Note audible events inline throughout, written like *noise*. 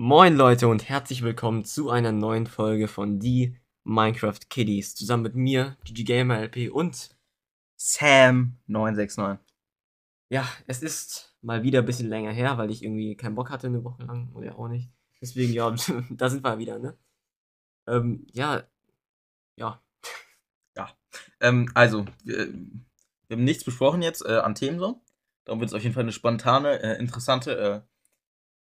Moin Leute und herzlich willkommen zu einer neuen Folge von Die Minecraft Kiddies. Zusammen mit mir, GG Gamer LP und Sam969. ja, es ist mal wieder ein bisschen länger her, weil ich irgendwie keinen Bock hatte eine Woche lang oder auch nicht. Deswegen, ja, *laughs* da sind wir wieder, ne? Ähm, ja, ja, Ähm, also, wir, wir haben nichts besprochen jetzt äh, an Themen so. Darum wird es auf jeden Fall eine spontane, äh, interessante äh,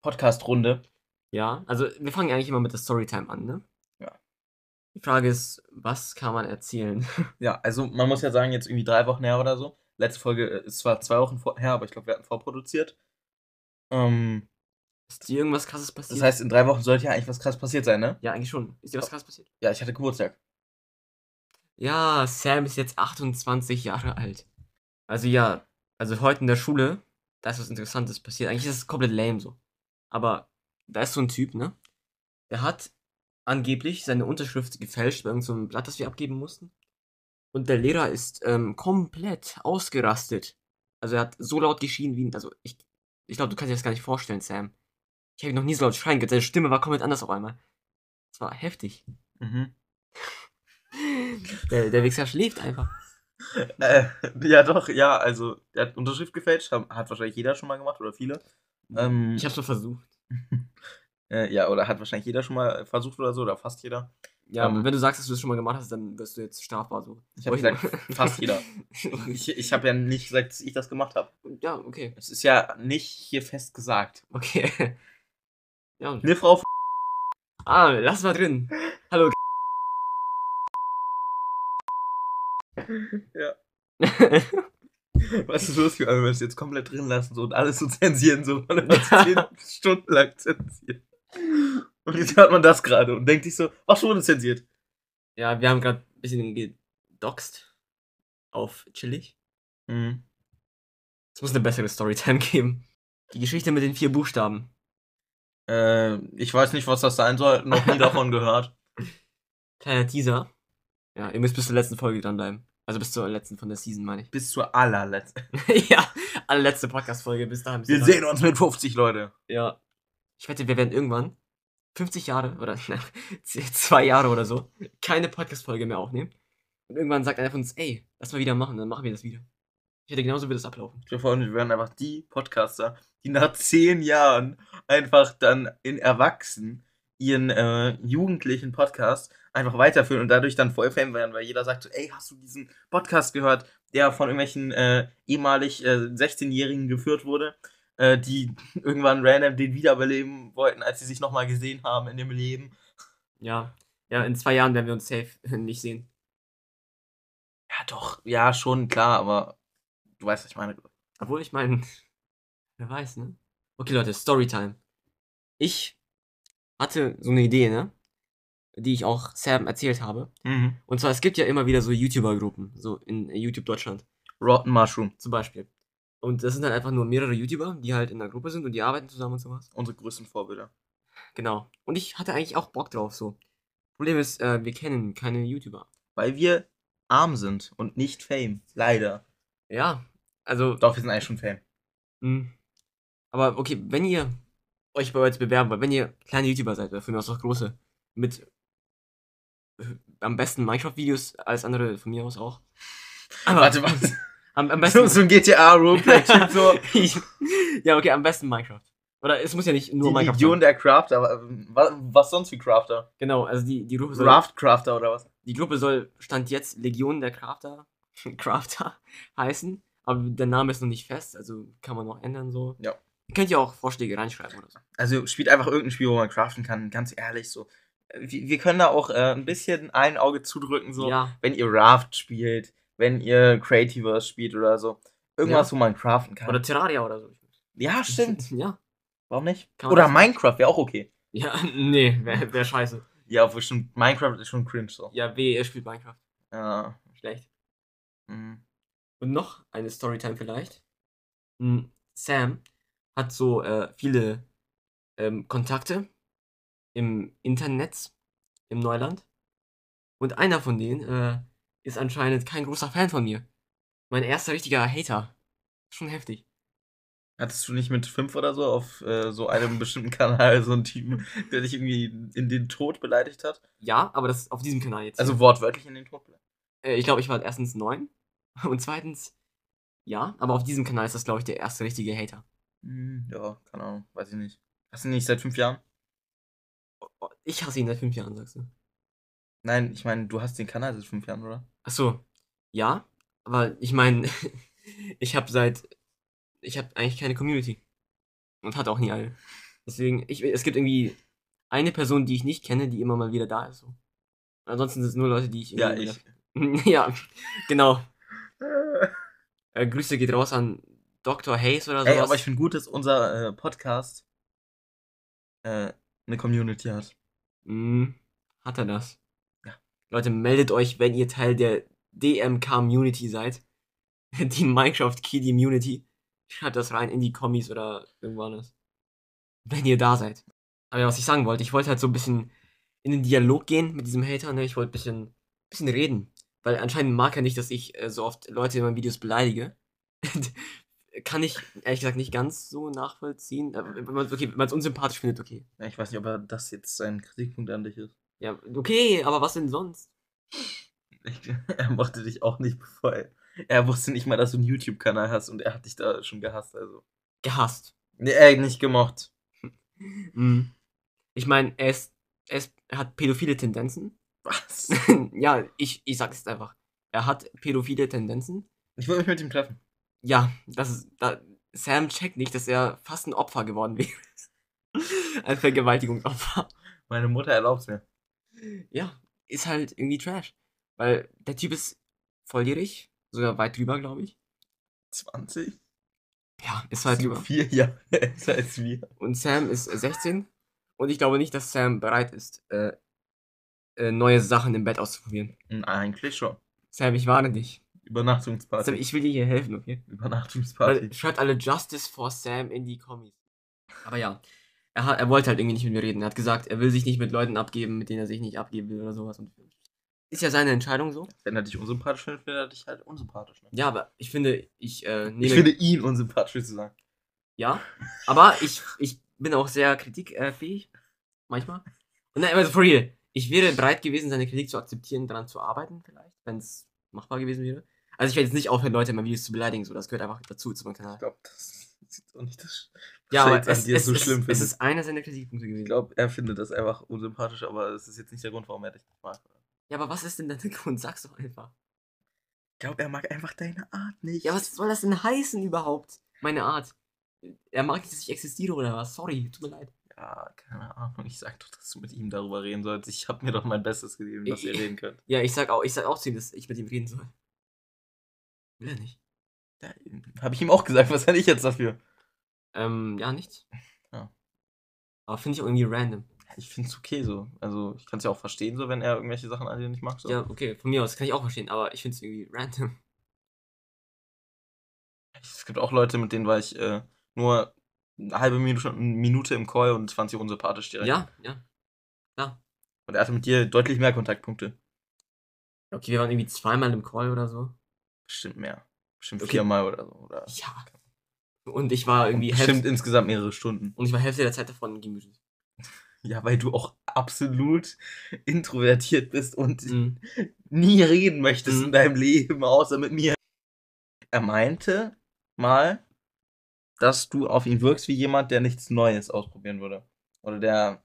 Podcast-Runde. Ja. Also wir fangen eigentlich immer mit der Storytime an, ne? Ja. Die Frage ist, was kann man erzählen? *laughs* Ja, also man muss ja sagen, jetzt irgendwie drei Wochen her oder so. Letzte Folge äh, ist zwar zwei Wochen her, aber ich glaube, wir hatten vorproduziert. Ähm, Ist dir irgendwas krasses passiert? das heißt, in drei Wochen sollte ja eigentlich was krass passiert sein, ne? ja, eigentlich schon. Ist dir was krasses passiert? Ja, ich hatte Geburtstag. Ja, Sam ist jetzt 28 Jahre alt. Also ja, also heute in der Schule, da ist was Interessantes passiert. Eigentlich ist es komplett lame so. Aber da ist so ein Typ, ne? Der hat angeblich seine Unterschrift gefälscht bei irgendeinem so Blatt, das wir abgeben mussten. Und der Lehrer ist ähm, komplett ausgerastet. Also er hat so laut geschrien wie ein, also ich, ich glaube, du kannst dir das gar nicht vorstellen, Sam. Ich habe ihn noch nie so laut schreien gehört. Seine Stimme war komplett anders auf einmal. Das war heftig. Mhm. Der, der Wichser schläft einfach. Äh, ja, doch, ja, also, der hat Unterschrift gefälscht, hat, hat wahrscheinlich jeder schon mal gemacht oder viele. Ähm, Ich hab's nur versucht. *laughs* Äh, ja, oder hat wahrscheinlich jeder schon mal versucht oder so, oder fast jeder. Ja, Ähm, wenn du sagst, dass du das schon mal gemacht hast, dann wirst du jetzt strafbar so. Ich habe gesagt, fast jeder. *laughs* Ich, ich habe ja nicht gesagt, dass ich das gemacht habe. ja, okay. Es ist ja nicht hier fest gesagt. Okay. *laughs* Ja. Eine Frau. Ah, lass mal drin. Hallo. Ja. *laughs* Was ist los, wenn wir es jetzt komplett drin lassen so, und alles so zensieren, so man immer zehn *laughs* Stunden lang zensiert. Und jetzt hört man das gerade und denkt sich so, was wurde zensiert? ja, wir haben gerade ein bisschen gedoxt. Auf chillig. Mhm. Es muss eine bessere Storytime geben. Die Geschichte mit den vier Buchstaben. Äh, ich weiß nicht, was das sein soll, noch nie davon *laughs* gehört. Kleiner Teaser. Ja, ihr müsst bis zur letzten Folge dranbleiben. Also bis zur letzten von der Season, meine ich. Bis zur allerletzten. *laughs* ja, allerletzte Podcast-Folge. Bis dahin. Bis Wir dahin. sehen uns mit 50 Leute. Ja. Ich wette, wir werden irgendwann 50 Jahre oder *laughs* z- zwei Jahre oder so keine Podcast-Folge mehr aufnehmen. Und irgendwann sagt einer von uns, ey, lass mal wieder machen, dann machen wir das wieder. Ich hätte genauso wird das ablaufen. Wir freuen uns, wir werden einfach die Podcaster, die nach zehn Jahren einfach dann in Erwachsenen ihren äh, jugendlichen Podcast einfach weiterführen und dadurch dann voll Fan werden, weil jeder sagt so, ey, hast du diesen Podcast gehört, der von irgendwelchen äh, ehemalig äh, 16-Jährigen geführt wurde, äh, die irgendwann random den wiederbeleben wollten, als sie sich nochmal gesehen haben in dem Leben. Ja. Ja, in zwei Jahren werden wir uns safe *laughs* nicht sehen. Ja, doch, ja, schon, klar, aber du weißt, was ich meine. Obwohl ich meine, *laughs* wer weiß, ne? Okay, Leute, Storytime. Ich hatte so eine Idee, ne? Die ich auch Sam erzählt habe. Mhm. Und zwar, es gibt ja immer wieder so YouTuber-Gruppen, so in YouTube Deutschland. Rotten Mushroom, Zum Beispiel. Und das sind dann einfach nur mehrere YouTuber, die halt in einer Gruppe sind und die arbeiten zusammen und sowas. unsere größten Vorbilder. Genau. Und ich hatte eigentlich auch Bock drauf, so. Problem ist, äh, wir kennen keine YouTuber. Weil wir arm sind und nicht Fame. Leider. Ja, also. Doch, wir sind eigentlich schon Fame. Mh. Aber okay, wenn ihr euch bei uns bewerben wollt, wenn ihr kleine YouTuber seid, mir aus auch große, mit am besten Minecraft-Videos, alles andere von mir aus auch. Aber Warte, was? *laughs* am, am so, *laughs* besten. so ein GTA-Roleplay-Typ, *laughs* so. Ja, okay, am besten Minecraft. Oder es muss ja nicht nur Die Minecraft Legion sein. der Crafter. aber, ähm, Was, was sonst für Crafter? Genau, also die, die Gruppe soll. Raft-Crafter oder was? Die Gruppe soll Stand jetzt Legion der Crafter, Crafter heißen, aber der Name ist noch nicht fest, also kann man noch ändern so. Ja. Könnt ihr auch Vorschläge reinschreiben oder so. Also spielt einfach irgendein Spiel, wo man craften kann. Ganz ehrlich, so. Wir, wir können da auch äh, ein bisschen ein Auge zudrücken, so. Ja, Wenn ihr Raft spielt, wenn ihr Creativers spielt oder so. Irgendwas, Ja. wo man craften kann. oder Terraria oder so. ja, *laughs* stimmt. Ja. Warum nicht? Oder Minecraft wäre auch okay. Ja, *laughs* nee, wäre wär scheiße. Ja, obwohl schon Minecraft ist schon cringe so. Ja, weh, ihr spielt Minecraft. Ja. Schlecht. mhm. Und noch eine Storytime vielleicht. Hm, Sam hat so äh, viele ähm, Kontakte im Internet, im Neuland. Und einer von denen äh, ist anscheinend kein großer Fan von mir. Mein erster richtiger Hater. Schon heftig. Hattest du nicht mit fünf oder so auf äh, so einem bestimmten Kanal so einen Typen, der dich irgendwie in den Tod beleidigt hat? Ja, aber das ist auf diesem Kanal jetzt. Also wortwörtlich in den Tod beleidigt? Äh, ich glaube, ich war erstens neun *laughs* und zweitens, ja, aber auf diesem Kanal ist das, glaube ich, der erste richtige Hater. Hm, ja, keine Ahnung, weiß ich nicht. Hast du nicht seit fünf Jahren? Oh, Ich hasse ihn seit fünf Jahren, sagst du. Nein, ich meine, du hast den Kanal seit fünf Jahren, oder? Ach so, ja, aber ich meine, *laughs* ich habe seit, ich habe eigentlich keine Community und hatte auch nie eine. Deswegen, ich, es gibt irgendwie eine Person, die ich nicht kenne, die immer mal wieder da ist. So. Ansonsten sind es nur Leute, die ich Ja, irgendwie ich. wieder- *laughs* ja, genau. Äh, Grüße geht raus an Dr. Hayes oder. Ey, aber ich finde gut, dass unser äh, Podcast äh, eine Community hat. Mm, hat er das? Ja. Leute, meldet euch, wenn ihr Teil der DMK-Community seid. *laughs* Die Minecraft Key Community. Schreibt das rein in die Kommis oder irgendwas. Wenn ihr da seid. Aber ja, was ich sagen wollte, ich wollte halt so ein bisschen in den Dialog gehen mit diesem Hater, ne? Ich wollte ein bisschen, bisschen reden. Weil anscheinend mag er nicht, dass ich äh, so oft Leute in meinen Videos beleidige. *laughs* Kann ich ehrlich gesagt nicht ganz so nachvollziehen. Äh, Wenn man okay, es unsympathisch findet, okay. Ja, ich weiß nicht, ob er das jetzt sein Kritikpunkt an dich ist. Ja, okay, aber was denn sonst? Ich, *laughs* er mochte dich auch nicht, bevor er. Er wusste nicht mal, dass du einen YouTube-Kanal hast und er hat dich da schon gehasst, also. Gehasst. Nee, er nicht gemocht. Mhm. Ich meine, er, ist, er, ist, er hat pädophile Tendenzen. Was? *laughs* ja, ich, ich sag's einfach. Er hat pädophile Tendenzen. Ich wollte mich mit ihm treffen. Ja, das ist. Da, Sam checkt nicht, dass er fast ein Opfer geworden *laughs* wäre. ein Vergewaltigungsopfer. Meine Mutter erlaubt mir. Ja, ist halt irgendwie Trash. Weil der Typ ist volljährig, sogar weit drüber, glaube ich. 20? Ja, ist weit drüber. Vier Jahre *laughs* älter als wir. Und Sam ist 16. Und ich glaube nicht, dass Sam bereit ist, äh, äh, neue Sachen im Bett auszuprobieren. Hm, Eigentlich schon. Sam, ich warne dich. Sam, Übernachtungsparty. ich will dir hier helfen, okay? Übernachtungsparty. Schreibt alle Justice for Sam in die Kommis. Aber ja, er, hat, er wollte halt irgendwie nicht mit mir reden. Er hat gesagt, er will sich nicht mit Leuten abgeben, mit denen er sich nicht abgeben will oder sowas. Und ist ja seine Entscheidung so. Wenn er dich unsympathisch findet, findet er dich halt unsympathisch. Ne? Ja, aber ich finde, ich äh, nehme. Ich finde ihn unsympathisch zu sagen. Ja, aber ich, ich bin auch sehr kritikfähig. Manchmal. Und nein, also for real. Ich wäre bereit gewesen, seine Kritik zu akzeptieren, daran zu arbeiten, vielleicht, wenn es machbar gewesen wäre. Also ich werde jetzt nicht aufhören, Leute in meinen Videos zu beleidigen, so das gehört einfach dazu zu meinem Kanal. Ich glaube, das sieht auch nicht das. Ja, aber es, es, so es, schlimm es ist einer seiner Kritikpunkte gewesen. Ich glaube, er findet das einfach unsympathisch, aber es ist jetzt nicht der Grund, warum er dich nicht mag. ja, aber was ist denn der Grund? Sag's doch einfach. Ich glaube, er mag einfach deine Art nicht. Ja, was soll das denn heißen überhaupt? Meine Art. Er mag nicht, dass ich existiere oder was? Sorry, tut mir leid. Ja, keine Ahnung. Ich sag doch, dass du mit ihm darüber reden sollst. Ich habe mir doch mein Bestes gegeben, dass ihr Ich- reden könnt. Ja, ich sag auch, ich sag auch zu ihm, dass ich mit ihm reden soll. Will er nicht. Ja, habe ich ihm auch gesagt, was kann ich jetzt dafür? Ähm, ja, nichts. *laughs* Ja. Aber finde ich auch irgendwie random. Ich finde es okay so. Also, ich kann es ja auch verstehen, so, wenn er irgendwelche Sachen an dir nicht mag. So. Ja, okay, von mir aus kann ich auch verstehen, aber ich finde es irgendwie random. Es gibt auch Leute, mit denen war ich äh, nur eine halbe Minute, Minute im Call und fand sie unsympathisch direkt. Ja, ja. Ja. Und er hatte mit dir deutlich mehr Kontaktpunkte. Okay, wir waren irgendwie zweimal im Call oder so. Bestimmt mehr. Bestimmt Okay. viermal oder so. Oder Ja. Und ich war irgendwie Bestimmt Hälfte, insgesamt mehrere Stunden. und ich war Hälfte der Zeit davon gemütet. *laughs* Ja, weil du auch absolut introvertiert bist und Mhm. nie reden möchtest Mhm. in deinem Leben, außer mit mir. Er meinte mal, dass du auf ihn wirkst wie jemand, der nichts Neues ausprobieren würde. Oder der,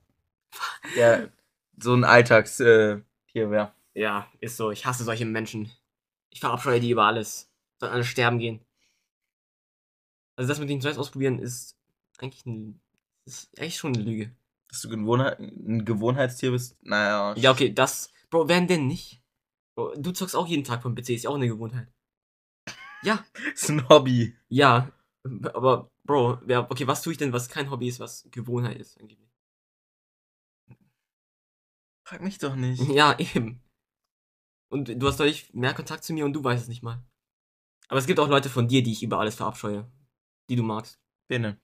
der *laughs* so ein Alltagstier wäre. Ja, ist so. Ich hasse solche Menschen. Ich verabscheue die über alles. Sollen alle sterben gehen. Also das mit den Neues ausprobieren ist eigentlich ein, ist eigentlich schon eine Lüge. Dass du Gewohnheit, ein Gewohnheitstier bist, naja. Ja, okay, das. Bro, wer denn nicht? Bro, du zockst auch jeden Tag vom PC, ist ja auch eine Gewohnheit. Ja, *laughs* Ist ein Hobby. ja. Aber, Bro, wer, okay, was tue ich denn, was kein Hobby ist, was Gewohnheit ist, angeblich? Frag mich doch nicht. Ja, *laughs* eben. Und du hast deutlich mehr Kontakt zu mir und du weißt es nicht mal. Aber es gibt auch Leute von dir, die ich über alles verabscheue. Die du magst. Bene.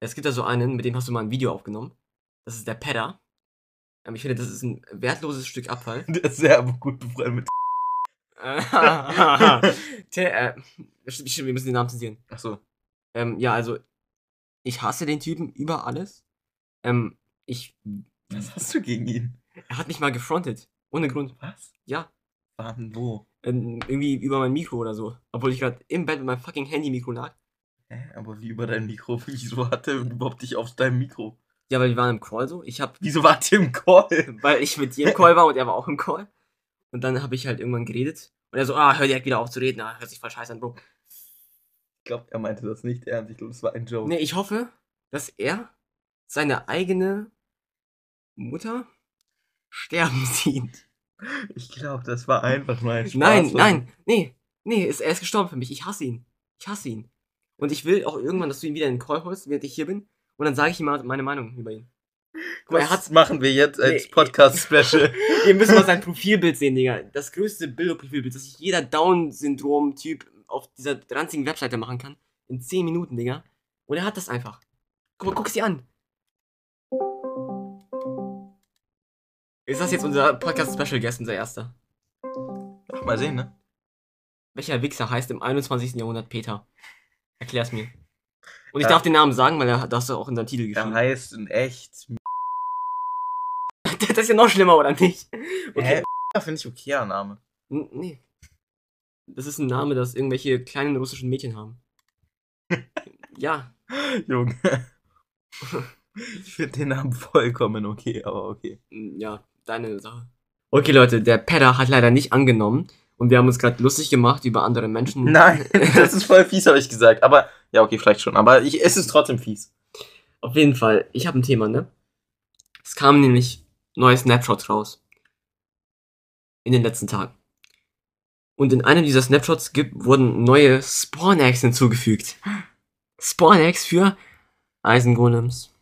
Es gibt da so einen, mit dem hast du mal ein Video aufgenommen. Das ist der Pedder. Ähm, ich finde, das ist ein wertloses Stück Abfall. *laughs* Der ist sehr gut befreundet mit. *laughs* Te- äh, stimmt, wir müssen den Namen zensieren. Achso. Ähm, ja, also, Ich hasse den Typen über alles. Ähm, ich. Was hast du gegen ihn? Er hat mich mal gefrontet. Ohne Grund. Was? Ja. Wann, wo? Ähm, irgendwie über mein Mikro oder so. Obwohl ich gerade im Bett mit meinem fucking Handy-Mikro lag. Hä, aber wie über dein Mikro? *laughs* Wieso hat er überhaupt dich auf deinem Mikro? Ja, weil wir waren im Call so. Ich hab. Wieso wart ihr im Call? *laughs* Weil ich mit dir im Call war und er war auch im Call. Und dann habe ich halt irgendwann geredet. Und er so, ah, hör direkt wieder auf zu reden. Ah, hört sich voll scheiße an, Bro. Ich glaube, er meinte das nicht ernst. Ich glaube, das war ein Joke. Nee, ich hoffe, dass er seine eigene Mutter sterben *laughs* sieht. Ich glaube, das war einfach nur ein *laughs* Spaß. Nein, nein, nee, nee, ist, er ist gestorben für mich. Ich hasse ihn. Ich hasse ihn. Und ich will auch irgendwann, dass du ihn wieder in den Call holst, während ich hier bin. Und dann sage ich ihm mal meine Meinung über ihn. Guck mal, er Was hat. machen wir jetzt als Nee. Podcast-Special? *laughs* Ihr müsst mal sein Profilbild sehen, Digga. Das größte Bilderprofilbild, das sich jeder Down-Syndrom-Typ auf dieser ranzigen Webseite machen kann. In 10 Minuten, Digga. Und er hat das einfach. Guck mal, guck es dir an. Ist das jetzt unser Podcast-Special-Guest, unser erster? Ach, mal sehen, ne? Welcher Wichser heißt im 21. Jahrhundert Peter? Erklär's mir. Und ich Ja. darf den Namen sagen, weil er das auch in seinen Titel Er geschrieben. heißt in echt. *laughs* das ist ja noch schlimmer, oder nicht? Okay. Hä? Finde ich okayer Name. N nee. Das ist ein Name, das irgendwelche kleinen russischen Mädchen haben. *laughs* ja. Junge. *laughs* Ich finde den Namen vollkommen okay, aber okay. Ja, deine Sache. Okay, Leute, der Pedder hat leider nicht angenommen. Und wir haben uns gerade lustig gemacht über andere Menschen. Nein, *laughs* das ist voll fies, habe ich gesagt. Aber, ja, okay, vielleicht schon. Aber ich, es ist trotzdem fies. Auf jeden Fall, ich habe ein Thema, ne? Es kamen nämlich neue Snapshots raus. In den letzten Tagen. Und in einem dieser Snapshots gibt, wurden neue Spawn-Eggs hinzugefügt. *gasps* Spawn-Eggs für Eisengolems,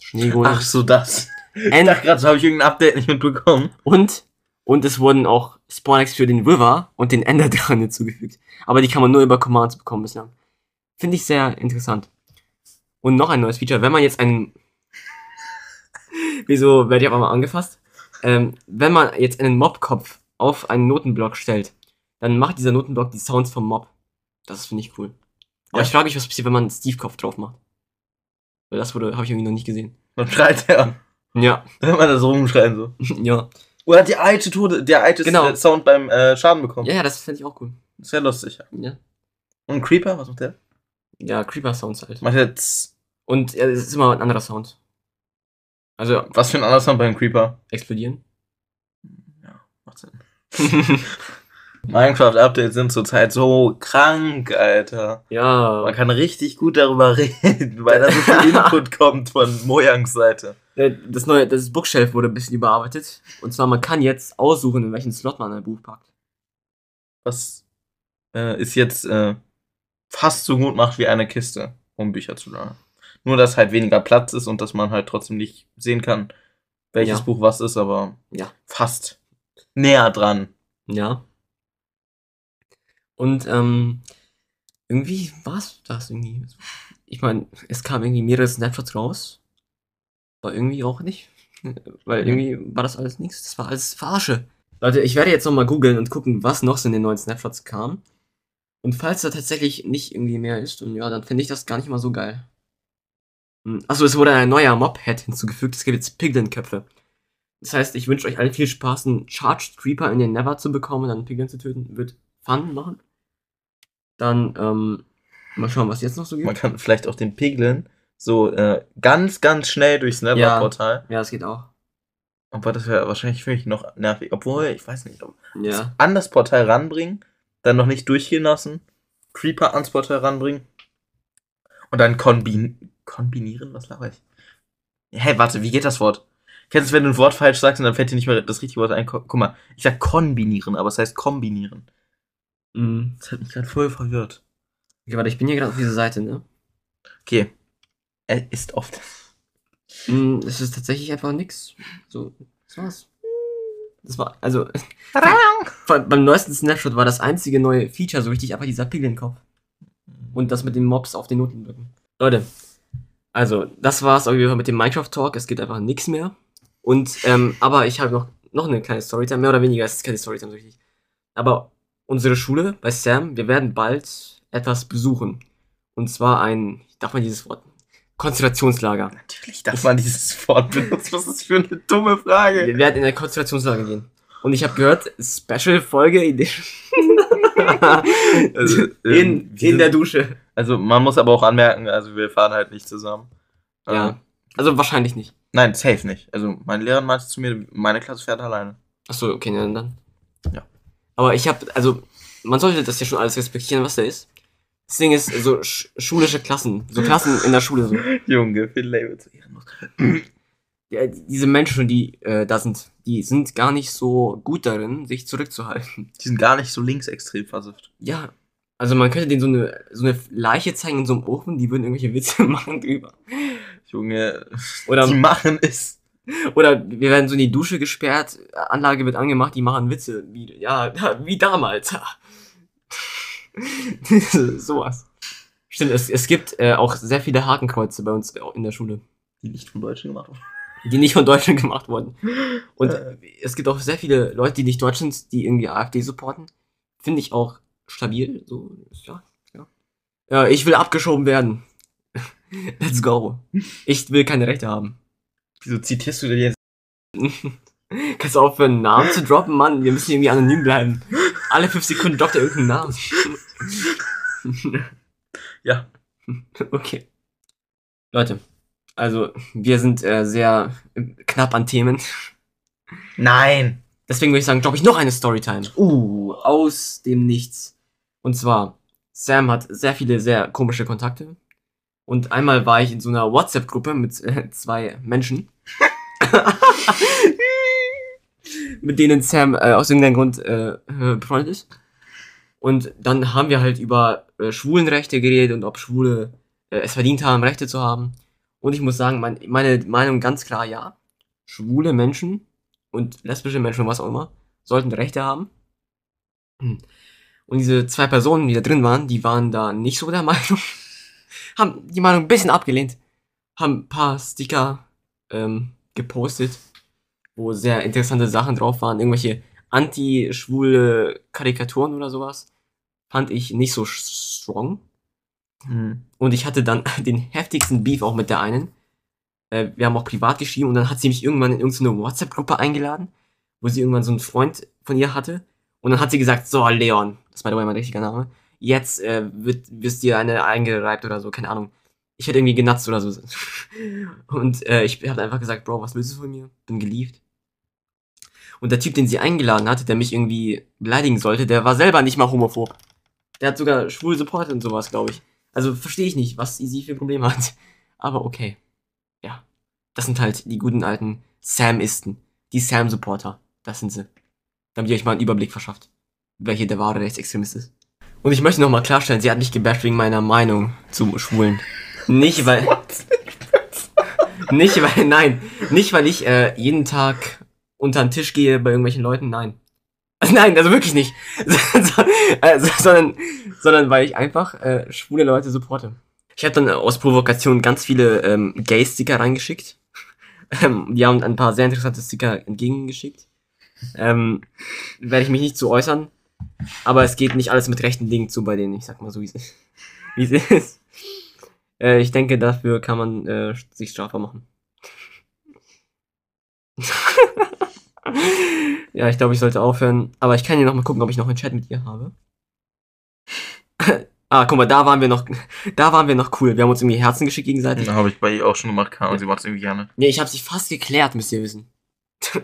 Schneegolems. Ach so, das. Ich dachte gerade, so habe ich irgendein Update nicht mitbekommen. Und, und es wurden auch Spawn-Eggs für den River und den Ender *laughs* dran hinzugefügt. Aber die kann man nur über Commands bekommen bislang. Finde ich sehr interessant. Und noch ein neues Feature, wenn man jetzt einen. *laughs* Wieso werde ich auf einmal angefasst? Ähm, wenn man jetzt einen Mob-Kopf auf einen Notenblock stellt, dann macht dieser Notenblock die Sounds vom Mob. Das finde ich cool. Aber Ja. ich frage mich, was passiert, wenn man einen Steve-Kopf drauf macht. Weil das wurde, habe ich irgendwie noch nicht gesehen. Dann schreit er. Ja, Wenn man das rumschreien so. *laughs* ja. Oder die alte Tode, der alte Genau. Sound beim äh, Schaden bekommen. Ja, ja, das finde ich auch cool. Sehr lustig. ja. Ja, Und Creeper, was macht der? ja Creeper-Sounds halt. Macht tss. Und äh, es ist immer ein anderer Sound. Also Was für ein anderer Sound beim Creeper? explodieren. Ja, macht Sinn. *laughs* Minecraft-Updates sind zurzeit so krank, Alter. ja. Man kann richtig gut darüber *laughs* reden, weil da so viel Input kommt von Mojangs Seite. Äh, Das neue, das Bookshelf wurde ein bisschen überarbeitet. Und zwar, man kann jetzt aussuchen, in welchen Slot man ein Buch packt. Was äh, ist jetzt äh, fast so gut macht wie eine Kiste, um Bücher zu lernen. Nur, dass halt weniger Platz ist und dass man halt trotzdem nicht sehen kann, welches Ja. Buch was ist, aber Ja. fast näher dran. Ja. Und ähm, irgendwie war es das irgendwie. Ich meine, es kam irgendwie mehrere Snapshots raus. War irgendwie auch nicht. *laughs* Weil irgendwie war das alles nichts. Das war alles Verarsche. Leute, ich werde jetzt nochmal googeln und gucken, was noch so in den neuen Snapshots kam. Und falls da tatsächlich nicht irgendwie mehr ist, und ja, dann finde ich das gar nicht mal so geil. Hm, Achso, es wurde ein neuer Mob-Head hinzugefügt. Es gibt jetzt Piglin-Köpfe. Das heißt, ich wünsche euch allen viel Spaß, einen Charged Creeper in den Never zu bekommen und dann einen Piglin zu töten. Wird Fun machen. Dann, ähm, mal schauen, was jetzt noch so Man gibt. kann vielleicht auch den Piglin so äh, ganz, ganz schnell durchs Nether-Portal. Ja, das geht auch. Aber das wäre wahrscheinlich für mich noch nervig. Obwohl, ich weiß nicht, ob Ja. an das Portal ranbringen, dann noch nicht durchgehen lassen, Creeper ans Portal ranbringen und dann kombin kombinieren? Was laber ich? Hey, warte, wie geht das Wort? Kennst du, wenn du ein Wort falsch sagst und dann fällt dir nicht mehr das richtige Wort ein? Guck mal, ich sag kombinieren, aber es heißt kombinieren. Mhm. Das hat mich gerade voll verwirrt. Okay, warte, ich bin hier gerade auf dieser Seite, ne? Okay. Er ist oft. Mhm, es ist tatsächlich einfach nix. So, das war's. Das war, also, *laughs* beim neuesten Snapshot war das einzige neue Feature so richtig einfach dieser Piglin-Kopf. Und das mit den Mobs auf den Notenblöcken. Leute, also, das war's auf jeden Fall mit dem Minecraft-Talk. Es gibt einfach nichts mehr. Und, ähm, aber ich habe noch, noch eine kleine Storytime. Mehr oder weniger, es ist keine Storytime so richtig. Aber unsere Schule bei Sam, wir werden bald etwas besuchen. Und zwar ein, darf man dieses Wort, Konzentrationslager. Natürlich darf man dieses Wort benutzen. Was ist das für eine dumme Frage? Wir werden in ein Konzentrationslager gehen. Und ich habe gehört, Special-Folge in, Also, *laughs* in, ähm, in der Dusche. Also man muss aber auch anmerken, also wir fahren halt nicht zusammen. Ja. Ähm, Also wahrscheinlich nicht. Nein, safe nicht. Also meine Lehrerin meinte zu mir, meine Klasse fährt alleine. Achso, okay, dann. dann. Ja. Aber ich habe, also, man sollte das ja schon alles respektieren, was da ist. Das Ding ist, so sch schulische Klassen, so Klassen in der Schule, so. Junge, viel Label zu ehrenlos. Ja, diese Menschen, die äh, da sind, die sind gar nicht so gut darin, sich zurückzuhalten. Die sind gar nicht so linksextrem versifft. Ja, also man könnte denen so eine, so eine Leiche zeigen in so einem Ofen, die würden irgendwelche Witze *laughs* machen drüber. Junge, Oder, die machen es. oder wir werden so in die Dusche gesperrt, Anlage wird angemacht, die machen Witze, wie, ja, *laughs* wie damals. *laughs* Sowas. Stimmt, es, es gibt äh, auch sehr viele Hakenkreuze bei uns in der Schule, Die nicht von Deutschen gemacht wurden. die nicht von Deutschen *laughs* gemacht wurden. Und Äh. es gibt auch sehr viele Leute, die nicht deutsch sind, die irgendwie AfD supporten. Finde ich auch stabil. So, ja, ja. Ja, ich will abgeschoben werden. *laughs* Let's go. Ich will keine Rechte haben. Wieso zitierst du denn jetzt? Kannst du aufhören, einen Namen zu droppen, Mann? Wir müssen irgendwie anonym bleiben. Alle fünf Sekunden droppt er irgendeinen Namen. *laughs* Ja. Okay. Leute, also wir sind äh, sehr knapp an Themen. Nein. Deswegen würde ich sagen, droppe ich noch eine Storytime. Uh, aus dem Nichts. Und zwar, Sam hat sehr viele sehr komische Kontakte. Und einmal war ich in so einer WhatsApp-Gruppe mit äh, zwei Menschen. *laughs* *laughs* mit denen Sam äh, aus irgendeinem Grund äh, befreundet ist. Und dann haben wir halt über äh, Schwulenrechte geredet und ob Schwule äh, es verdient haben, Rechte zu haben. Und ich muss sagen, mein, meine Meinung ganz klar ja. Schwule Menschen und lesbische Menschen und was auch immer sollten Rechte haben. Und diese zwei Personen, die da drin waren, die waren da nicht so der *laughs* Meinung. haben die Meinung ein bisschen abgelehnt. Haben ein paar Sticker ähm, gepostet, wo sehr interessante Sachen drauf waren. Irgendwelche anti-schwule Karikaturen oder sowas. Fand ich nicht so strong. Hm. Und ich hatte dann *laughs* den heftigsten Beef auch mit der einen. Äh, wir haben auch privat geschrieben und dann hat sie mich irgendwann in irgendeine WhatsApp-Gruppe eingeladen, wo sie irgendwann so einen Freund von ihr hatte. Und dann hat sie gesagt, so, Leon, das war dabei mein richtiger Name, jetzt äh, wird, wirst dir eine eingereibt oder so, keine Ahnung. Ich hätte irgendwie genatzt oder so. *laughs* Und äh, ich habe einfach gesagt, Bro, was willst du von mir? Bin geliebt. Und der Typ, den sie eingeladen hatte, der mich irgendwie beleidigen sollte, der war selber nicht mal homophob. Der hat sogar schwul supportet und sowas, glaube ich. Also verstehe ich nicht, was sie für Probleme hat. *laughs* Aber okay. Ja. Das sind halt die guten alten Samisten. Die Sam-Supporter. Das sind sie. Damit ihr euch mal einen Überblick verschafft, hier der wahre Rechtsextremist ist. Und ich möchte nochmal klarstellen, sie hat nicht gebasht wegen meiner Meinung zum Schwulen. Nicht weil. *laughs* nicht weil, nein. Nicht weil ich äh, jeden Tag unter den Tisch gehe bei irgendwelchen Leuten, nein. *laughs* Nein, also wirklich nicht. So- *laughs* also, sondern, sondern weil ich einfach äh, schwule Leute supporte. Ich habe dann aus Provokation ganz viele ähm, Gay-Sticker reingeschickt. *laughs* Ähm, die haben ein paar sehr interessante Sticker entgegengeschickt. Ähm, werde ich mich nicht zu äußern. Aber es geht nicht alles mit rechten Dingen zu bei denen. Ich sag mal so, wie es ist. Wie es ist. Äh, ich denke, dafür kann man äh, sich strafbar machen. Ja, ich glaube, ich sollte aufhören. Aber ich kann hier noch mal gucken, ob ich noch einen Chat mit ihr habe. *laughs* ah, guck mal, da waren wir noch, da waren wir noch cool. Wir haben uns irgendwie Herzen geschickt gegenseitig. Habe ich bei ihr auch schon gemacht, keine Ahnung, sie macht es irgendwie gerne. Nee, ich habe sie fast geklärt, müsst ihr wissen. *laughs*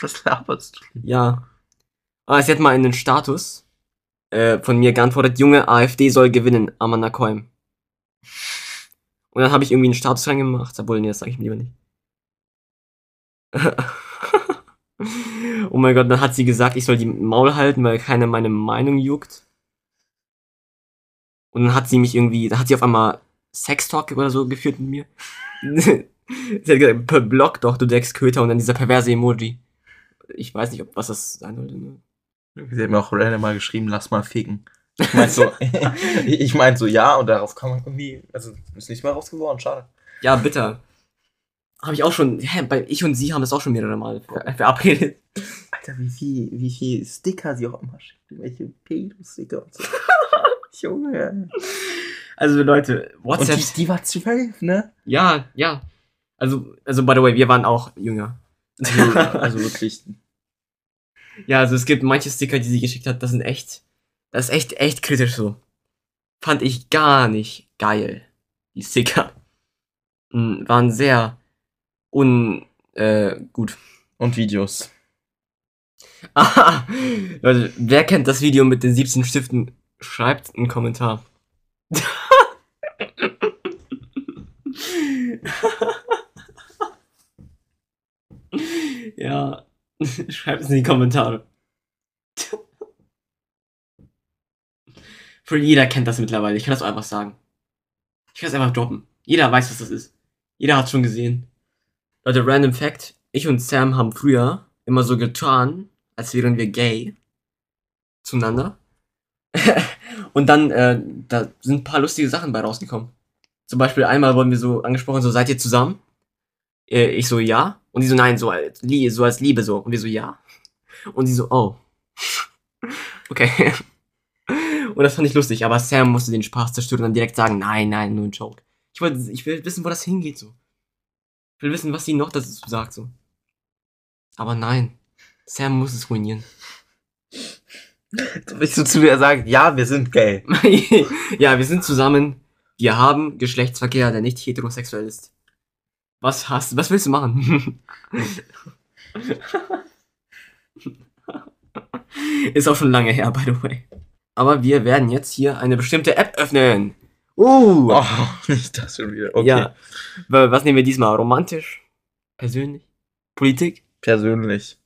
Was laberst du? Ja. Aber sie hat mal in den Status äh, von mir geantwortet, Junge, AfD soll gewinnen, Amanda Koim. Und dann habe ich irgendwie einen Status reingemacht, obwohl, nee, das sage ich mir lieber nicht. *laughs* *laughs* oh mein Gott, dann hat sie gesagt, ich soll die Maul halten, weil keiner meine Meinung juckt. Und dann hat sie mich irgendwie, da hat sie auf einmal Sextalk oder so geführt mit mir. *laughs* sie hat gesagt, block doch, du Drecksköter, und dann dieser perverse Emoji. Ich weiß nicht, ob was das sein sollte. Ne? Sie hat mir auch random mal geschrieben, lass mal ficken. Ich meinte so, *laughs* ich meinte so, ja, und darauf kann man irgendwie, also ist nicht mal raus geworden, schade. Ja, bitter. Habe ich auch schon, hä, bei ich und sie haben das auch schon mehrere Mal ver verabredet. Alter, wie viel, wie viel Sticker sie auch immer schickt. Welche Pedo-Sticker und so. *laughs* Junge. Also Leute, Und WhatsApp. die, die war zwölf, ne? ja, ja. Also, also by the way, wir waren auch jünger. Also, *laughs* also wirklich. Ja, also es gibt manche Sticker, die sie geschickt hat, das sind echt, das ist echt, echt kritisch so. Fand ich gar nicht geil. Die Sticker. Mm, Waren sehr un, äh, gut. Und Videos. Ah, *laughs* Leute, wer kennt das Video mit den 17 Stiften? Schreibt einen Kommentar. *laughs* ja, *laughs* schreibt es in die Kommentare. Für jeder kennt das mittlerweile. Ich kann das auch einfach sagen. Ich kann es einfach droppen. Jeder weiß, was das ist. Jeder hat schon gesehen. Leute, random Fact. Ich und Sam haben früher immer so getan, als wären wir gay. Zueinander. *laughs* und dann, äh, da sind ein paar lustige Sachen bei rausgekommen. Zum Beispiel einmal wurden wir so angesprochen, so, seid ihr zusammen? Äh, ich so, ja. Und die so, nein, so als, so als Liebe so. Und wir so, ja. Und die so, oh. *laughs* okay. *laughs* Und das fand ich lustig, aber Sam musste den Spaß zerstören und dann direkt sagen, nein, nein, nur ein Joke. Ich wollte, ich will wissen, wo das hingeht, so. Ich will wissen, was sie noch dazu sagt, so. Aber nein. Sam muss es ruinieren. *laughs* Willst du zu mir sagen, ja, wir sind gay? *laughs* ja, wir sind zusammen. Wir haben Geschlechtsverkehr, der nicht heterosexuell ist. Was hast was willst du machen? *laughs* ist auch schon lange her, by the way. Aber wir werden jetzt hier eine bestimmte App öffnen. Uh! Oh, *laughs* nicht das schon wieder. Okay. Ja. Wa- Was nehmen wir diesmal? Romantisch? Persönlich? Politik? Persönlich.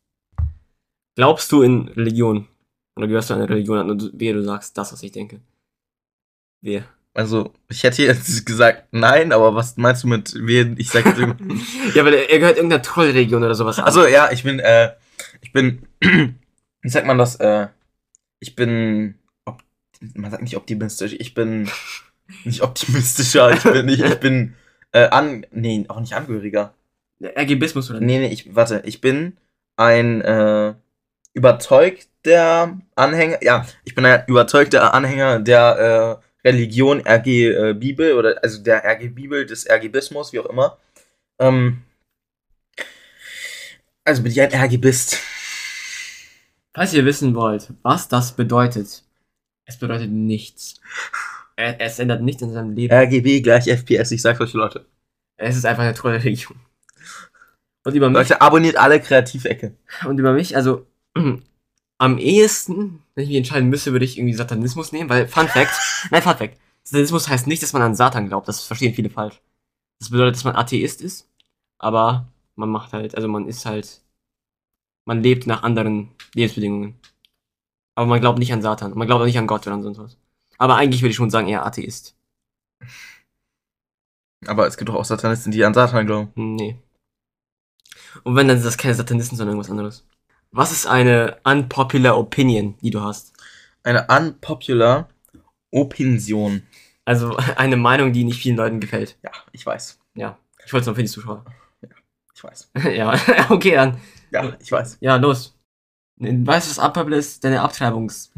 Glaubst du in Religion? Oder gehörst du einer Religion an? Und wehe, du sagst das, was ich denke. Wer? Also, ich hätte jetzt gesagt nein, aber was meinst du mit wen? Ich sag jetzt irgendwie. *laughs* ja, weil er, gehört irgendeiner Trollregion oder sowas an. Also ja, ich bin, äh, ich bin, *clears throat* wie sagt man das, äh, ich bin, op man sagt nicht optimistisch, ich bin nicht optimistischer, ich bin nicht, ich bin, äh, an, nee, auch nicht Angehöriger. Ergebismus oder Nee, nee, ich, warte, ich bin ein, äh, überzeugter Anhänger, ja, ich bin ein überzeugter Anhänger der, äh, Religion RG äh, Bibel oder also der RG Bibel des RGBismus, wie auch immer. Ähm, also bin ich ein RGBist. Falls ihr wissen wollt, was das bedeutet, es bedeutet nichts. Er, es ändert nichts in seinem Leben. RGB gleich FPS, ich sag's euch, Leute. Es ist einfach eine Trollregion. Und über mich, Leute, abonniert alle Kreativecke. und über mich, also *clears throat* am ehesten, wenn ich mich entscheiden müsste, würde ich irgendwie Satanismus nehmen, weil Fun Fact, *laughs* nein, Fun Fact, Satanismus heißt nicht, dass man an Satan glaubt, das verstehen viele falsch. Das bedeutet, dass man Atheist ist, aber man macht halt, also man ist halt, man lebt nach anderen Lebensbedingungen. Aber man glaubt nicht an Satan, man glaubt auch nicht an Gott oder an sonst was. Aber eigentlich würde ich schon sagen, eher Atheist. Aber es gibt doch auch Satanisten, die an Satan glauben. Nee. Und wenn, dann sind das keine Satanisten, sondern irgendwas anderes. Was ist eine unpopular Opinion, die du hast? Eine unpopular Opinion. Also *laughs* eine Meinung, die nicht vielen Leuten gefällt. Ja, ich weiß. Ja. Ich wollte es noch für die Zuschauer. Ich weiß. *laughs* ja, *laughs* okay, dann. Ja, ich weiß. Ja, los. Weißt du, was unpopular ist? Deine Abtreibungs...